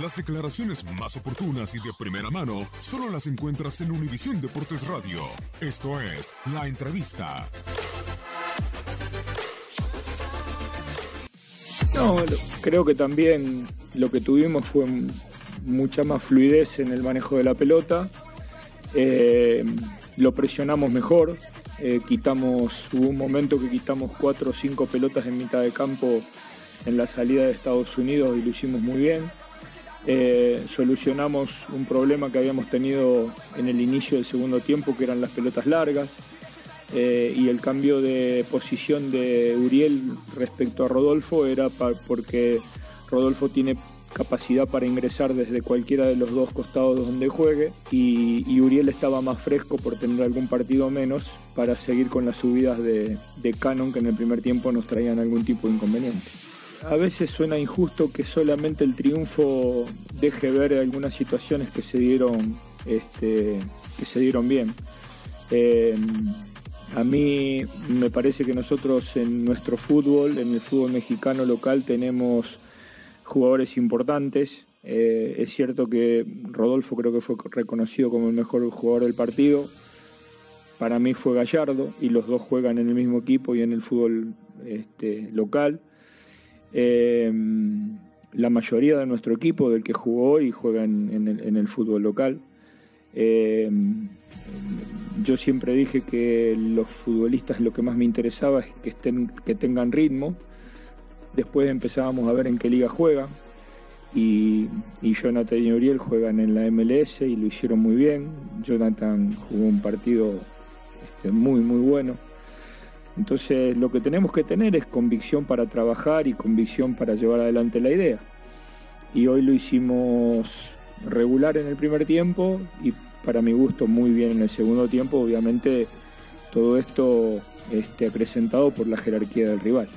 Las declaraciones más oportunas y de primera mano solo las encuentras en Univisión Deportes Radio. Esto es La Entrevista. No, creo que también lo que tuvimos fue mucha más fluidez en el manejo de la pelota. Eh, lo presionamos mejor. Eh, quitamos, hubo un momento que quitamos cuatro o cinco pelotas en mitad de campo en la salida de Estados Unidos y lo hicimos muy bien. Eh, solucionamos un problema que habíamos tenido en el inicio del segundo tiempo, que eran las pelotas largas. Eh, y el cambio de posición de Uriel respecto a Rodolfo era porque Rodolfo tiene capacidad para ingresar desde cualquiera de los dos costados donde juegue y, Uriel estaba más fresco por tener algún partido menos para seguir con las subidas de, de Canon que en el primer tiempo nos traían algún tipo de inconveniente. A veces suena injusto que solamente el triunfo deje ver algunas situaciones que se dieron, este, que se dieron bien. Eh, a mí me parece que nosotros en nuestro fútbol, en el fútbol mexicano local, tenemos jugadores importantes. Eh, es cierto que Rodolfo creo que fue reconocido como el mejor jugador del partido. Para mí fue Gallardo y los dos juegan en el mismo equipo y en el fútbol este, local. Eh, la mayoría de nuestro equipo, del que jugó hoy, juega en, el, fútbol local. Eh, yo siempre dije que los futbolistas lo que más me interesaba es que, estén, que tengan ritmo. Después empezábamos a ver en qué liga juegan. Y, Jonathan y Uriel juegan en la MLS y lo hicieron muy bien. Jonathan jugó un partido este, muy, muy bueno. Entonces lo que tenemos que tener es convicción para trabajar y convicción para llevar adelante la idea. Y hoy lo hicimos regular en el primer tiempo y para mi gusto muy bien en el segundo tiempo, obviamente todo esto este, acrecentado por la jerarquía del rival.